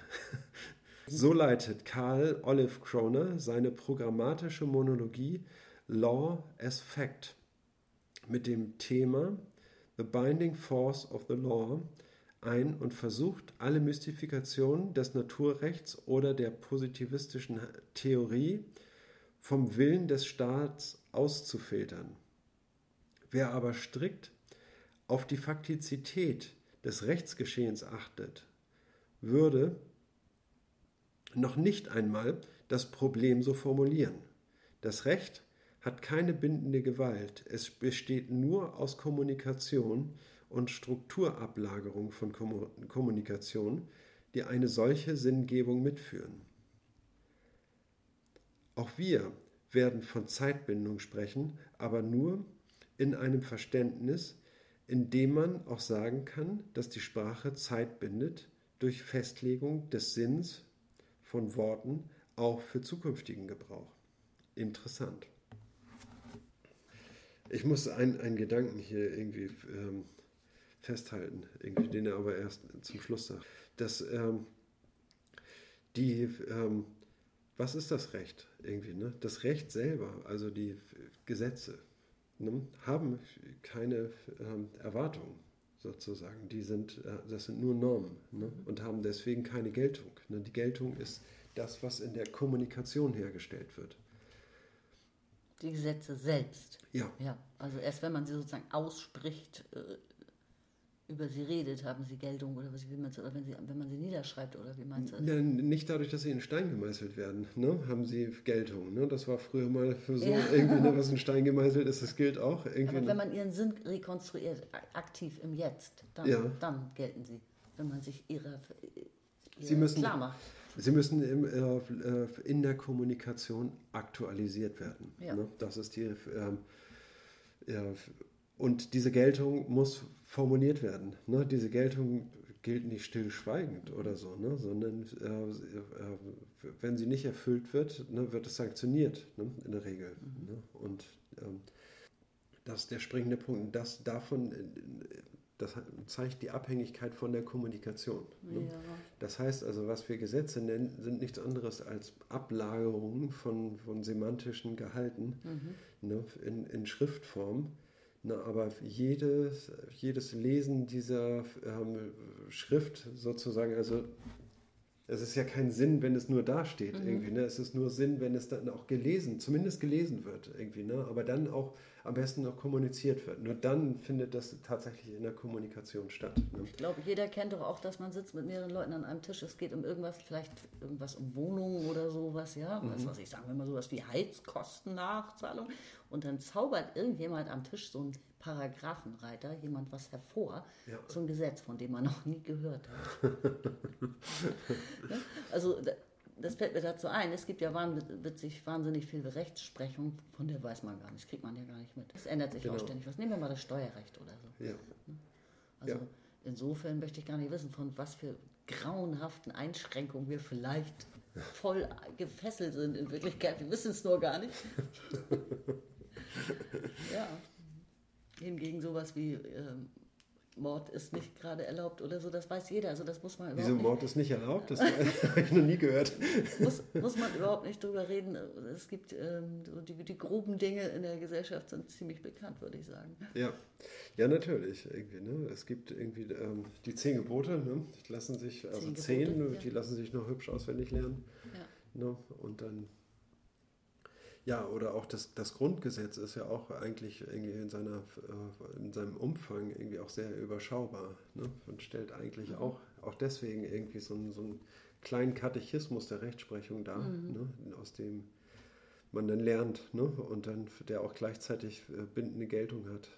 <laughs> so leitet Karl Olive Kroner seine programmatische Monologie Law as Fact mit dem Thema The Binding Force of the Law ein und versucht, alle Mystifikationen des Naturrechts oder der positivistischen Theorie vom Willen des Staats auszufiltern. Wer aber strikt auf die Faktizität des Rechtsgeschehens achtet, würde noch nicht einmal das Problem so formulieren. Das Recht hat keine bindende Gewalt, es besteht nur aus Kommunikation und Strukturablagerung von Kommunikation, die eine solche Sinngebung mitführen. Auch wir werden von Zeitbindung sprechen, aber nur in einem Verständnis, in dem man auch sagen kann, dass die Sprache Zeit bindet durch Festlegung des Sinns von Worten auch für zukünftigen Gebrauch. Interessant. Ich muss einen, Gedanken hier irgendwie ähm, festhalten, irgendwie, den er aber erst zum Schluss sagt. Dass ähm, die, ähm, was ist das Recht irgendwie? Ne? Das Recht selber, also die Gesetze, ne, haben keine ähm, Erwartungen sozusagen. Die sind, äh, das sind nur Normen ne? und haben deswegen keine Geltung. Ne? Die Geltung ist das, was in der Kommunikation hergestellt wird. Die Gesetze selbst. Ja. ja. Also erst wenn man sie sozusagen ausspricht, äh, über sie redet, haben sie Geltung oder wie man oder wenn, sie, wenn man sie niederschreibt oder wie meinst du das? Ja, nicht dadurch, dass sie in Stein gemeißelt werden, ne, haben sie Geltung. Ne? Das war früher mal für so ja. <laughs> irgendwie, ne, was in Stein gemeißelt ist, das gilt auch. Irgendwie, Aber wenn man ihren Sinn rekonstruiert, aktiv im Jetzt, dann, ja. dann gelten sie, wenn man sich ihre, ihre sie müssen, klar macht. Sie müssen im, äh, äh, in der Kommunikation aktualisiert werden. Ja. Ne? Das ist die. Ähm, ja, und diese Geltung muss formuliert werden. Ne? Diese Geltung gilt nicht stillschweigend oder so, ne? sondern äh, äh, wenn sie nicht erfüllt wird, ne, wird es sanktioniert ne? in der Regel. Mhm. Ne? Und ähm, das ist der springende Punkt. Das davon, das zeigt die Abhängigkeit von der Kommunikation. Ne? Ja. Das heißt also, was wir Gesetze nennen, sind nichts anderes als Ablagerungen von, von semantischen Gehalten Mhm. ne, in, in Schriftform. Na, aber jedes, jedes Lesen dieser ähm, Schrift sozusagen, also es ist ja kein Sinn, wenn es nur dasteht Mhm. irgendwie. Ne? Es ist nur Sinn, wenn es dann auch gelesen, zumindest gelesen wird irgendwie. Ne? Aber dann auch am besten noch kommuniziert wird. Nur dann findet das tatsächlich in der Kommunikation statt. Ne? Ich glaube, jeder kennt doch auch, dass man sitzt mit mehreren Leuten an einem Tisch. Es geht um irgendwas, vielleicht irgendwas um Wohnungen oder sowas, ja. Was weiß ich, sagen wir mal sowas wie Heizkostennachzahlung. Und dann zaubert irgendjemand am Tisch so ein Paragraphenreiter, jemand was hervor, Ja. so ein Gesetz, von dem man <laughs> noch nie gehört hat. <laughs> Ne? also da- das fällt mir dazu ein. Es gibt ja wahnwitzig, wahnsinnig viel Rechtsprechung, von der weiß man gar nicht, kriegt man ja gar nicht mit. Es ändert sich Genau. auch ständig was. Nehmen wir mal das Steuerrecht oder so. Ja. Also Ja. insofern möchte ich gar nicht wissen, von was für grauenhaften Einschränkungen wir vielleicht <laughs> voll gefesselt sind in Wirklichkeit. Wir wissen es nur gar nicht. ja. Hingegen sowas wie ähm, Mord ist nicht gerade erlaubt oder so, das weiß jeder. Also das muss man überhaupt Wieso Mord ist nicht erlaubt? Das <laughs> habe <laughs> ich noch nie gehört. muss, muss man überhaupt nicht drüber reden. Es gibt ähm, so die, die groben Dinge in der Gesellschaft sind ziemlich bekannt, würde ich sagen. Ja, ja natürlich. Irgendwie, ne? Es gibt irgendwie ähm, die zehn Gebote, ne? die lassen sich, also Zehn zehn, Gebote, die ja. lassen sich noch hübsch auswendig lernen. Ja. Ne? Und dann, ja, oder auch das, das Grundgesetz ist ja auch eigentlich irgendwie in, seiner, äh, in seinem Umfang irgendwie auch sehr überschaubar ne? und stellt eigentlich Mhm. auch, auch deswegen irgendwie so einen, so einen kleinen Katechismus der Rechtsprechung dar, Mhm. ne? aus dem man dann lernt ne? und dann der auch gleichzeitig äh, bindende Geltung hat.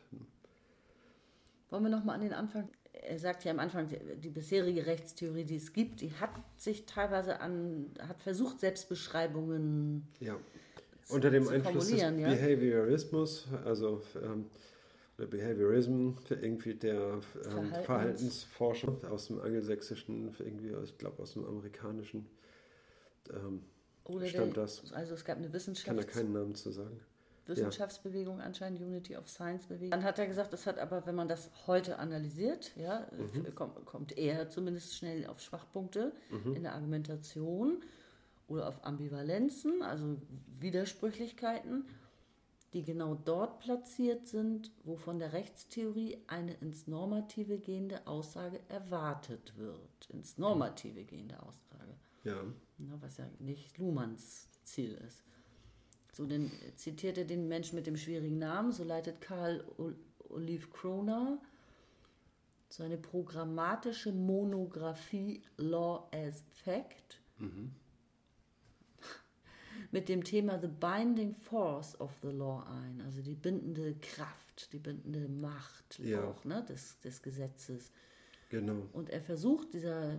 Wollen wir nochmal an den Anfang? Er sagt ja am Anfang, die bisherige Rechtstheorie, die es gibt, die hat sich teilweise an, hat versucht, Selbstbeschreibungen Ja. Unter dem Einfluss des ja. Behaviorismus, also ähm, der Behaviorism, irgendwie der ähm, Verhaltens- Verhaltensforschung aus dem angelsächsischen, irgendwie, ich glaube aus dem amerikanischen, ähm, oder Stammt der, das? also es gab eine kann da Wissenschafts keinen Namen zu sagen. Wissenschaftsbewegung anscheinend, Unity of Science Bewegung. Dann hat er gesagt, das hat aber, wenn man das heute analysiert, ja, Mhm. kommt, kommt er zumindest schnell auf Schwachpunkte Mhm. in der Argumentation oder auf Ambivalenzen, also Widersprüchlichkeiten, die genau dort platziert sind, wo von der Rechtstheorie eine ins Normative gehende Aussage erwartet wird. Ins Normative gehende Aussage. Ja, Na, was ja nicht Luhmanns Ziel ist. So, dann zitiert er den Menschen mit dem schwierigen Namen, so leitet Karl Ol- Olive Kroner seine programmatische Monographie Law as Fact mit dem Thema The Binding Force of the Law ein, also die bindende Kraft, die bindende Macht Ja. auch ne, des, des Gesetzes. genau. Und er versucht, dieser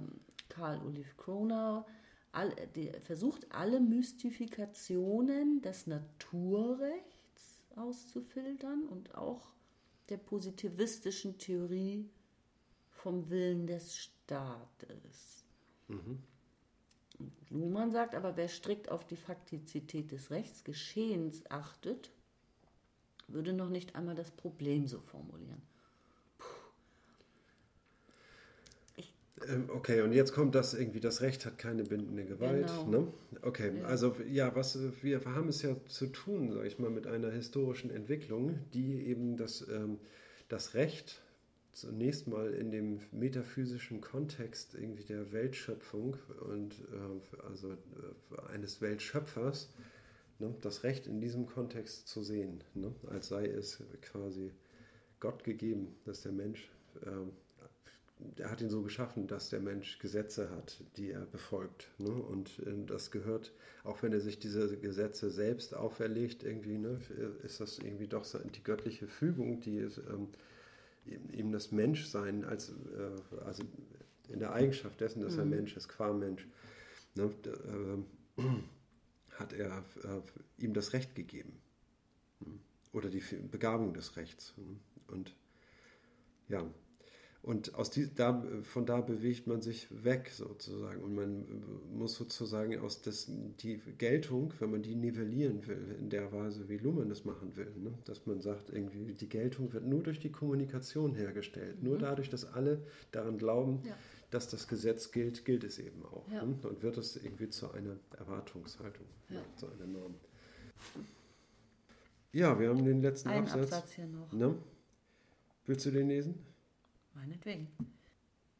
Karl Olive Kroner, all, der versucht alle Mystifikationen des Naturrechts auszufiltern und auch der positivistischen Theorie vom Willen des Staates. Und Luhmann sagt aber, wer strikt auf die Faktizität des Rechtsgeschehens achtet, würde noch nicht einmal das Problem so formulieren. Ähm, Okay, und jetzt kommt das irgendwie, das Recht hat keine bindende Gewalt. Genau. Ne? Okay, Ja. also ja, was wir haben es ja zu tun, sag ich mal, mit einer historischen Entwicklung, die eben das, ähm, das Recht zunächst mal in dem metaphysischen Kontext irgendwie der Weltschöpfung und äh, also äh, eines Weltschöpfers, ne, das Recht in diesem Kontext zu sehen, ne, als sei es quasi Gott gegeben, dass der Mensch ähm, er hat ihn so geschaffen, dass der Mensch Gesetze hat, die er befolgt. Ne? Und äh, das gehört, auch wenn er sich diese Gesetze selbst auferlegt, irgendwie, ne, ist das irgendwie doch so die göttliche Fügung, die ähm, ihm- ihm das Menschsein als, äh, also in der Eigenschaft dessen, dass er Mensch ist, qua Mensch, ne, ähm, hat er äh, ihm das Recht gegeben. Oder die Begabung des Rechts. Und ja, Und aus die, da, von da bewegt man sich weg sozusagen. Und man muss sozusagen aus des, die Geltung, wenn man die nivellieren will, in der Weise, wie Luhmann das machen will, ne? dass man sagt, irgendwie die Geltung wird nur durch die Kommunikation hergestellt. Mhm. Nur dadurch, dass alle daran glauben, ja. dass das Gesetz gilt, gilt es eben auch. Ja. Ne? Und wird es irgendwie zu einer Erwartungshaltung, ja. zu einer Norm. Ja, wir haben den letzten Ein Absatz. Absatz hier noch. Ne? Willst du den lesen? Meinetwegen.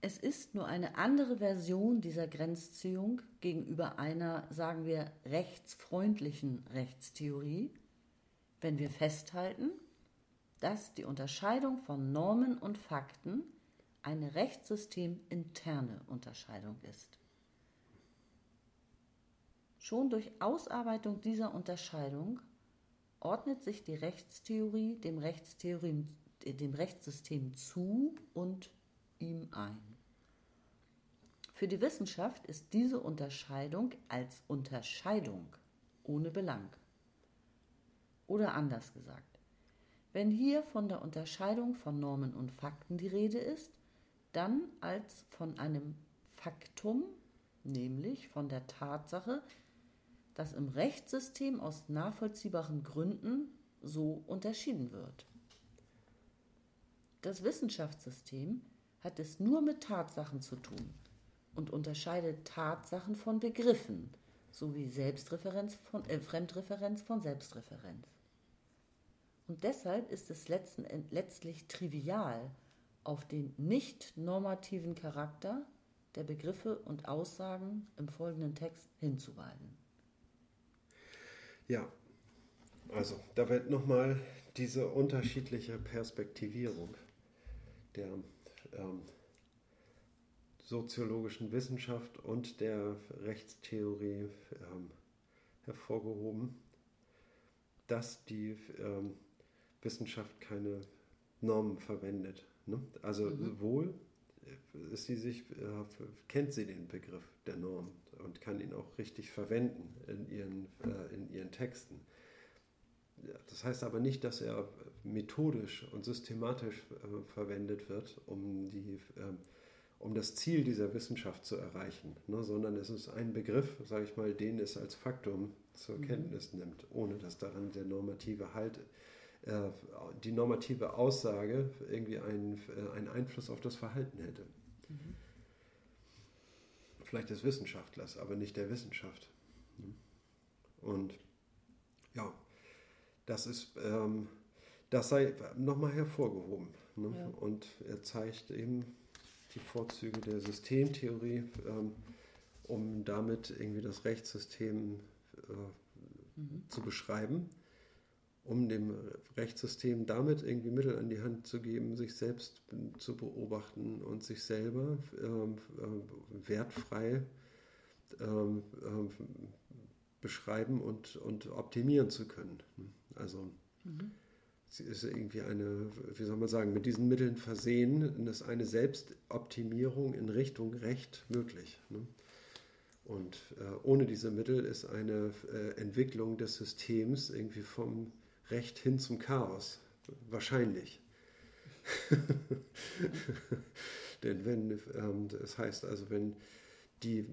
Es ist nur eine andere Version dieser Grenzziehung gegenüber einer, sagen wir, rechtsfreundlichen Rechtstheorie, wenn wir festhalten, dass die Unterscheidung von Normen und Fakten eine rechtssyteminterne Unterscheidung ist. Schon durch Ausarbeitung dieser Unterscheidung ordnet sich die Rechtstheorie dem Rechtstheorie dem Rechtssystem zu und ihm ein. Für die Wissenschaft ist diese Unterscheidung als Unterscheidung ohne Belang. Oder anders gesagt, wenn hier von der Unterscheidung von Normen und Fakten die Rede ist, dann als von einem Faktum, nämlich von der Tatsache, dass im Rechtssystem aus nachvollziehbaren Gründen so unterschieden wird. Das Wissenschaftssystem hat es nur mit Tatsachen zu tun und unterscheidet Tatsachen von Begriffen sowie Selbstreferenz von, äh, Fremdreferenz von Selbstreferenz. Und deshalb ist es letzten, letztlich trivial, auf den nicht normativen Charakter der Begriffe und Aussagen im folgenden Text hinzuweisen. Ja, also da wird nochmal diese unterschiedliche Perspektivierung der ähm, soziologischen Wissenschaft und der Rechtstheorie ähm, hervorgehoben, dass die ähm, Wissenschaft keine Normen verwendet. Ne? Also mhm. wohl ist sie sich, äh, kennt sie den Begriff der Norm und kann ihn auch richtig verwenden in ihren, äh, in ihren Texten. Das heißt aber nicht, dass er methodisch und systematisch äh, verwendet wird, um, die, äh, um das Ziel dieser Wissenschaft zu erreichen, ne? sondern es ist ein Begriff, sage ich mal, den es als Faktum zur mhm. Kenntnis nimmt, ohne dass daran der normative Halt, äh, die normative Aussage irgendwie einen, äh, einen Einfluss auf das Verhalten hätte. Mhm. Vielleicht des Wissenschaftlers, aber nicht der Wissenschaft. Und ja, das ist, ähm, das sei nochmal hervorgehoben. Ne? Ja. Und er zeigt eben die Vorzüge der Systemtheorie, ähm, um damit irgendwie das Rechtssystem äh, mhm. zu beschreiben, um dem Rechtssystem damit irgendwie Mittel an die Hand zu geben, sich selbst zu beobachten und sich selber ähm, äh, wertfrei ähm, äh, beschreiben und, und optimieren zu können. Also mhm. sie ist irgendwie eine, wie soll man sagen, mit diesen Mitteln versehen, ist eine Selbstoptimierung in Richtung Recht möglich. Ne? Und äh, ohne diese Mittel ist eine äh, Entwicklung des Systems irgendwie vom Recht hin zum Chaos wahrscheinlich. <laughs> Denn wenn, ähm, das heißt also, wenn die,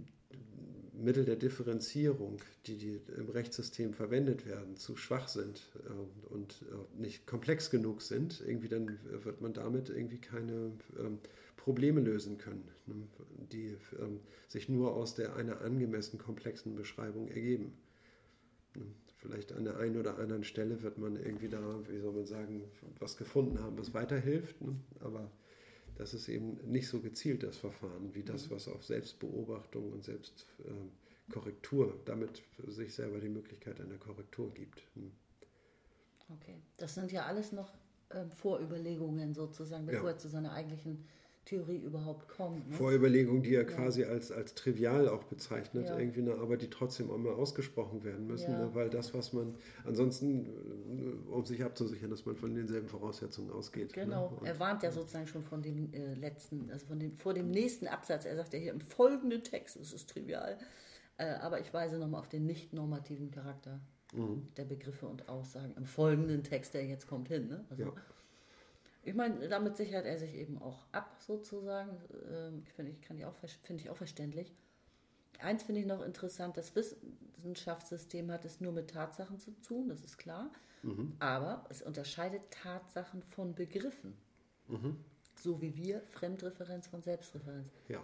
Mittel der Differenzierung, die, die im Rechtssystem verwendet werden, zu schwach sind äh, und äh, nicht komplex genug sind, irgendwie dann wird man damit irgendwie keine ähm, Probleme lösen können, ne, die ähm, sich nur aus der einer angemessen komplexen Beschreibung ergeben. Ne, vielleicht an der einen oder anderen Stelle wird man irgendwie da, wie soll man sagen, was gefunden haben, was weiterhilft, ne, aber das ist eben nicht so gezielt das Verfahren wie das, mhm. was auf Selbstbeobachtung und Selbstkorrektur, damit sich selber die Möglichkeit einer Korrektur gibt. Hm. Okay, das sind ja alles noch äh, Vorüberlegungen sozusagen, bevor ja. er zu seiner eigentlichen Theorie überhaupt kommt. Ne? Vorüberlegungen, die er ja. quasi als, als trivial auch bezeichnet, ja. irgendwie eine, aber die trotzdem auch mal ausgesprochen werden müssen, ja. ne? weil das, was man ansonsten, äh, um sich abzusichern, dass man von denselben Voraussetzungen ausgeht. Ne? Genau, ne? er warnt ja sozusagen schon von dem äh, letzten, also von dem, vor dem nächsten Absatz. Er sagt ja hier im folgenden Text, es ist trivial, äh, aber ich weise nochmal auf den nicht normativen Charakter mhm. der Begriffe und Aussagen im folgenden Text, der jetzt kommt, hin. Ne? Also, Ich meine, damit sichert er sich eben auch ab, sozusagen. Ähm, finde ich, kann ich auch, finde ich auch verständlich. Eins finde ich noch interessant, das Wissenschaftssystem hat es nur mit Tatsachen zu tun, das ist klar. Mhm. Aber es unterscheidet Tatsachen von Begriffen. Mhm. So wie wir Fremdreferenz von Selbstreferenz. Ja.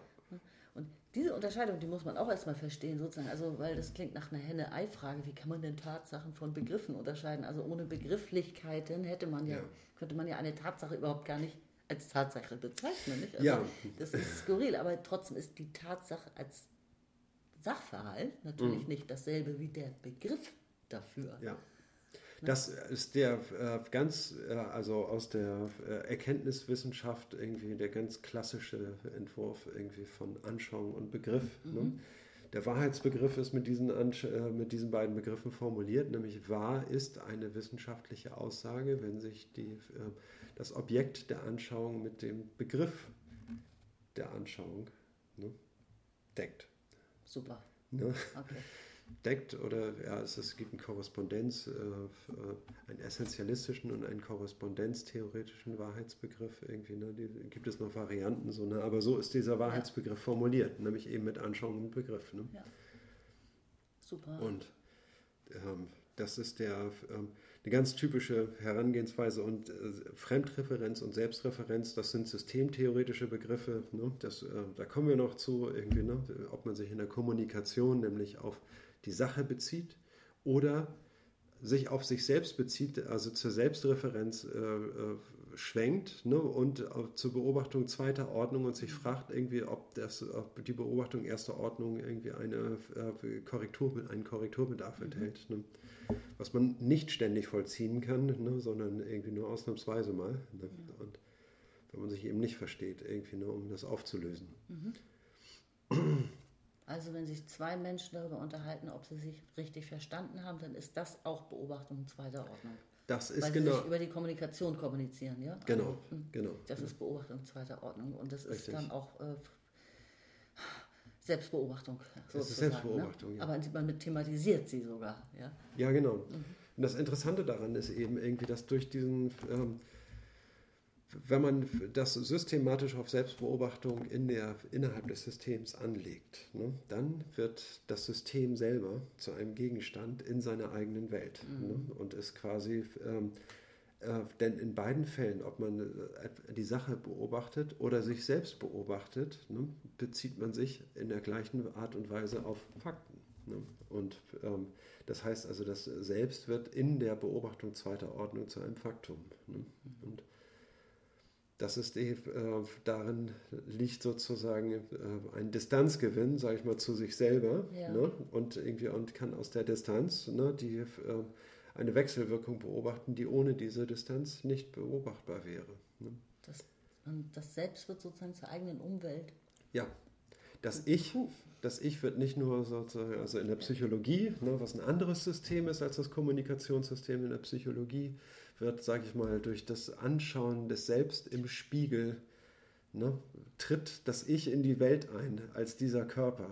Und diese Unterscheidung, die muss man auch erstmal verstehen, sozusagen. Also, weil das klingt nach einer Henne-Ei-Frage. Wie kann man denn Tatsachen von Begriffen unterscheiden? Also, ohne Begrifflichkeiten hätte man ja, ja. könnte man ja eine Tatsache überhaupt gar nicht als Tatsache bezeichnen. Nicht? Also, ja. Das ist skurril, aber trotzdem ist die Tatsache als Sachverhalt natürlich mhm. nicht dasselbe wie der Begriff dafür. Ja. Das ist der äh, ganz, äh, also aus der äh, Erkenntniswissenschaft irgendwie der ganz klassische Entwurf irgendwie von Anschauung und Begriff. Mhm. Ne? Der Wahrheitsbegriff ist mit diesen, äh, mit diesen beiden Begriffen formuliert, nämlich wahr ist eine wissenschaftliche Aussage, wenn sich die, äh, das Objekt der Anschauung mit dem Begriff der Anschauung ne, deckt. Super. Ne? Okay deckt oder ja, es, es gibt einen Korrespondenz, äh, äh, einen essentialistischen und einen korrespondenztheoretischen Wahrheitsbegriff irgendwie. Ne? Die, gibt es noch Varianten so, ne? aber so ist dieser Wahrheitsbegriff formuliert, nämlich eben mit Anschauung und Begriff. Ne? Ja. Super. Und ähm, das ist der, ähm, eine ganz typische Herangehensweise und äh, Fremdreferenz und Selbstreferenz, das sind systemtheoretische Begriffe. Ne? Das, äh, da kommen wir noch zu, irgendwie, ne? ob man sich in der Kommunikation nämlich auf die Sache bezieht oder sich auf sich selbst bezieht, also zur Selbstreferenz äh, äh, schwenkt ne, und zur Beobachtung zweiter Ordnung und sich fragt irgendwie, ob, das, ob die Beobachtung erster Ordnung irgendwie eine, äh, Korrektur, einen Korrekturbedarf mhm. enthält. Ne, was man nicht ständig vollziehen kann, ne, sondern irgendwie nur ausnahmsweise mal. Ne, ja. Und wenn man sich eben nicht versteht, irgendwie, ne, um das aufzulösen. Mhm. Also wenn sich zwei Menschen darüber unterhalten, ob sie sich richtig verstanden haben, dann ist das auch Beobachtung zweiter Ordnung. Das ist Weil genau. Sie sich über die Kommunikation kommunizieren, ja? Genau, also, genau. Das ist Beobachtung zweiter Ordnung und das richtig. ist dann auch äh, Selbstbeobachtung. Das ist Selbstbeobachtung, ne? ja. Aber man thematisiert sie sogar, ja? Ja, genau. Mhm. Und das Interessante daran ist eben irgendwie, dass durch diesen ähm, wenn man das systematisch auf Selbstbeobachtung in der, innerhalb des Systems anlegt, ne, dann wird das System selber zu einem Gegenstand in seiner eigenen Welt mhm. ne, und ist quasi, ähm, äh, denn in beiden Fällen, ob man äh, die Sache beobachtet oder sich selbst beobachtet, ne, bezieht man sich in der gleichen Art und Weise auf Fakten. Ne. Und ähm, das heißt also, das Selbst wird in der Beobachtung zweiter Ordnung zu einem Faktum. Ne. Und das ist äh, darin liegt sozusagen äh, ein Distanzgewinn, sage ich mal, zu sich selber ja. ne? und irgendwie und kann aus der Distanz ne, die äh, eine Wechselwirkung beobachten, die ohne diese Distanz nicht beobachtbar wäre. Ne? Das, und das Selbst wird sozusagen zur eigenen Umwelt. Ja, das Ich, das Ich wird nicht nur sozusagen, also in der Psychologie, ne, was ein anderes System ist als das Kommunikationssystem in der Psychologie, wird, sage ich mal, durch das Anschauen des Selbst im Spiegel, ne, tritt das Ich in die Welt ein als dieser Körper.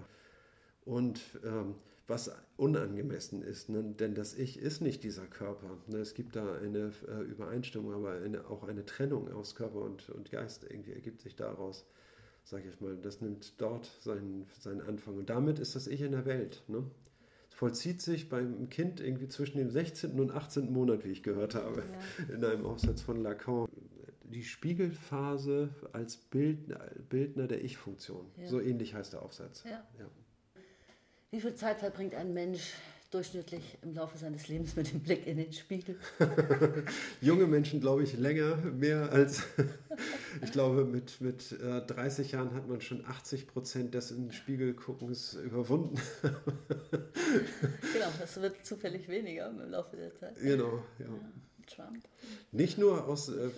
Und ähm, was unangemessen ist, ne? denn das Ich ist nicht dieser Körper. Ne? Es gibt da eine äh, Übereinstimmung, aber eine, auch eine Trennung aus Körper und, und Geist irgendwie ergibt sich daraus, sage ich mal. Das nimmt dort seinen, seinen Anfang. Und damit ist das Ich in der Welt. Ne? Vollzieht sich beim Kind irgendwie zwischen dem 16. und 18. Monat, wie ich gehört habe, ja. in einem Aufsatz von Lacan. Die Spiegelphase als Bildner, Bildner der Ich-Funktion. Ja. So ähnlich heißt der Aufsatz. Ja. Wie viel Zeit verbringt ein Mensch durchschnittlich im Laufe seines Lebens mit dem Blick in den Spiegel? <laughs> Junge Menschen, glaube ich, länger, mehr als, <laughs> ich glaube, mit, mit äh, 30 Jahren hat man schon 80 Prozent des in den Spiegel guckens überwunden. <laughs> genau, das wird zufällig weniger im Laufe der Zeit. Genau, ja. ja. Trump. Nicht nur aus, äh,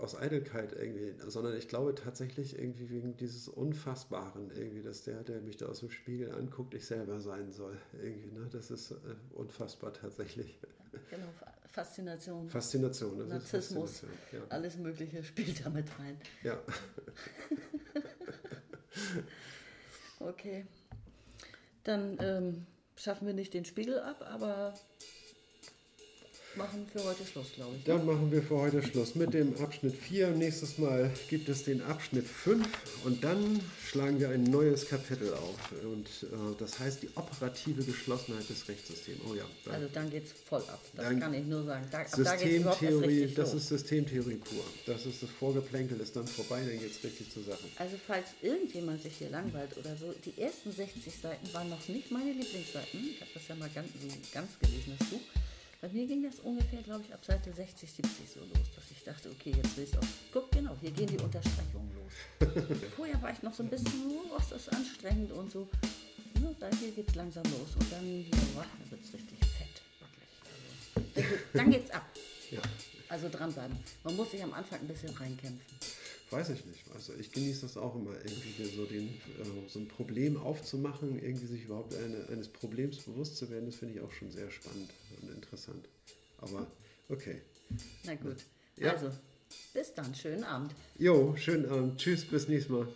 aus Eitelkeit irgendwie, sondern ich glaube tatsächlich irgendwie wegen dieses Unfassbaren irgendwie, dass der, der mich da aus dem Spiegel anguckt, ich selber sein soll. Irgendwie, ne? Das ist äh, unfassbar tatsächlich. Genau, Faszination. Faszination. Das Narzissmus. Faszination, ja. Alles Mögliche spielt damit rein. Ja. <laughs> okay. Dann ähm, schaffen wir nicht den Spiegel ab, aber machen für heute Schluss, glaube ich. Dann machen wir für heute Schluss mit dem Abschnitt 4. Nächstes Mal gibt es den Abschnitt 5 und dann schlagen wir ein neues Kapitel auf. Und äh, das heißt die operative Geschlossenheit des Rechtssystems. Oh ja. Dann also dann geht es voll ab. Das kann ich nur sagen. Da, Systemtheorie, da das ist Systemtheorie pur. Das ist das Vorgeplänkel, ist dann vorbei, dann geht es richtig zur Sache. Also falls irgendjemand sich hier langweilt oder so, die ersten 60 Seiten waren noch nicht meine Lieblingsseiten. Ich habe das ja mal ganz, ganz gelesen, das Buch. Bei mir ging das ungefähr, glaube ich, ab Seite 60, 70 so los, dass ich dachte, okay, jetzt will ich auch. Guck, genau, hier gehen die Unterstreichungen los. <laughs> Vorher war ich noch so ein bisschen, oh, ist anstrengend und so. Ja, da hier geht es langsam los und dann, oh, dann wird es richtig fett, wirklich. Also, dann geht's ab. Ja. Also dranbleiben. Man muss sich am Anfang ein bisschen reinkämpfen. Weiß ich nicht. Also ich genieße das auch immer, irgendwie so, den, äh, so ein Problem aufzumachen, irgendwie sich überhaupt eine, eines Problems bewusst zu werden, das finde ich auch schon sehr spannend und interessant. Aber okay. Na gut. Ja. Also, bis dann. Schönen Abend. Jo, schönen Abend. Tschüss, bis nächstes Mal.